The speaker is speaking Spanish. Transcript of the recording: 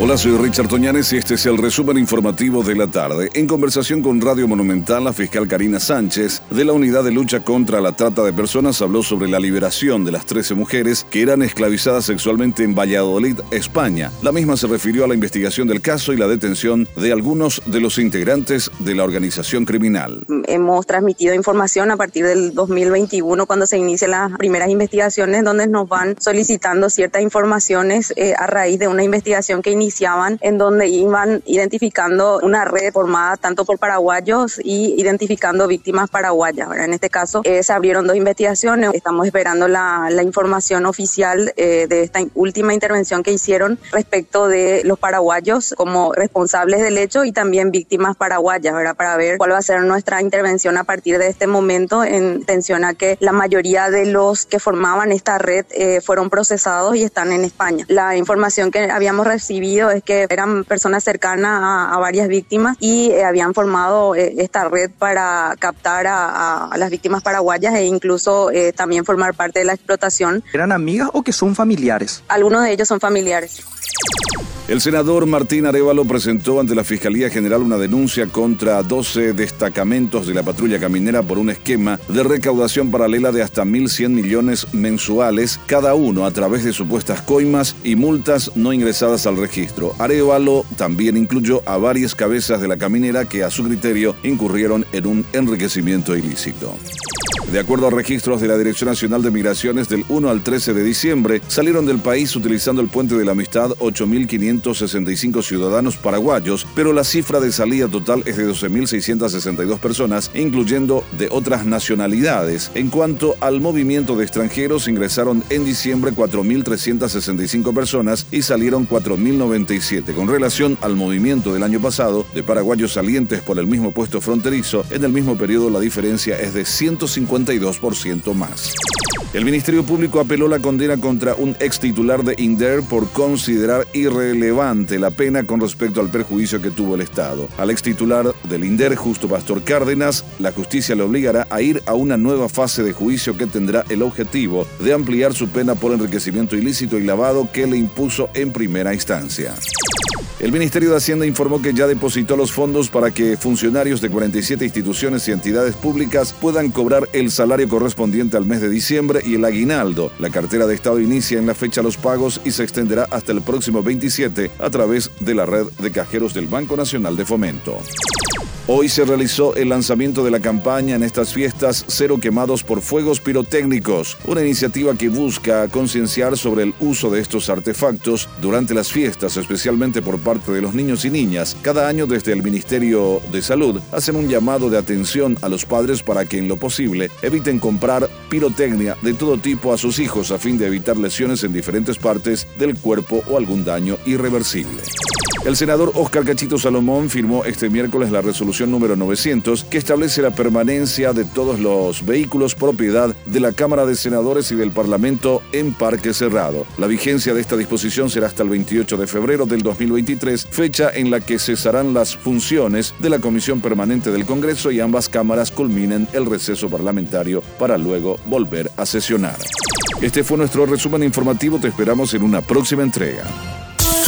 Hola, soy Richard Toñanes y este es el resumen informativo de la tarde. En conversación con Radio Monumental, la fiscal Karina Sánchez de la Unidad de Lucha contra la Trata de Personas habló sobre la liberación de las 13 mujeres que eran esclavizadas sexualmente en Valladolid, España. La misma se refirió a la investigación del caso y la detención de algunos de los integrantes de la organización criminal. Hemos transmitido información a partir del 2021 cuando se inician las primeras investigaciones donde nos van solicitando ciertas informaciones eh, a raíz de una investigación que inició iniciaban en donde iban identificando una red formada tanto por paraguayos y identificando víctimas paraguayas. En este caso eh, se abrieron dos investigaciones, estamos esperando la, la información oficial eh, de esta última intervención que hicieron respecto de los paraguayos como responsables del hecho y también víctimas paraguayas, ¿verdad? para ver cuál va a ser nuestra intervención a partir de este momento en atención a que la mayoría de los que formaban esta red eh, fueron procesados y están en España. La información que habíamos recibido es que eran personas cercanas a, varias víctimas y eh, habían formado eh, esta red para captar a, las víctimas paraguayas e incluso eh, también formar parte de la explotación. ¿Eran amigas o que son familiares? Algunos de ellos son familiares. El senador Martín Arevalo presentó ante la Fiscalía General una denuncia contra 12 destacamentos de la patrulla caminera por un esquema de recaudación paralela de hasta 1.100 millones mensuales, cada uno a través de supuestas coimas y multas no ingresadas al registro. Arevalo también incluyó a varias cabezas de la caminera que a su criterio incurrieron en un enriquecimiento ilícito. De acuerdo a registros de la Dirección Nacional de Migraciones, del 1 al 13 de diciembre salieron del país utilizando el puente de la amistad 8.565 ciudadanos paraguayos, pero la cifra de salida total es de 12.662 personas, incluyendo de otras nacionalidades. En cuanto al movimiento de extranjeros, ingresaron en diciembre 4.365 personas y salieron 4.097. Con relación al movimiento del año pasado de paraguayos salientes por el mismo puesto fronterizo, en el mismo periodo la diferencia es de 150 52% más. El Ministerio Público apeló la condena contra un ex titular de INDER por considerar irrelevante la pena con respecto al perjuicio que tuvo el Estado. Al ex titular del INDER, Justo Pastor Cárdenas, la justicia le obligará a ir a una nueva fase de juicio que tendrá el objetivo de ampliar su pena por enriquecimiento ilícito y lavado que le impuso en primera instancia. El Ministerio de Hacienda informó que ya depositó los fondos para que funcionarios de 47 instituciones y entidades públicas puedan cobrar el salario correspondiente al mes de diciembre y el aguinaldo. La cartera de Estado inicia en la fecha los pagos y se extenderá hasta el próximo 27 a través de la red de cajeros del Banco Nacional de Fomento. Hoy se realizó el lanzamiento de la campaña en estas fiestas Cero quemados por fuegos pirotécnicos, una iniciativa que busca concienciar sobre el uso de estos artefactos durante las fiestas, especialmente por parte de los niños y niñas. Cada año desde el Ministerio de Salud hacen un llamado de atención a los padres para que en lo posible eviten comprar pirotecnia de todo tipo a sus hijos a fin de evitar lesiones en diferentes partes del cuerpo o algún daño irreversible. El senador Oscar Cachito Salomón firmó este miércoles la resolución número 900 que establece la permanencia de todos los vehículos propiedad de la Cámara de Senadores y del Parlamento en parque cerrado. La vigencia de esta disposición será hasta el 28 de febrero del 2023, fecha en la que cesarán las funciones de la Comisión Permanente del Congreso y ambas cámaras culminen el receso parlamentario para luego volver a sesionar. Este fue nuestro resumen informativo, te esperamos en una próxima entrega.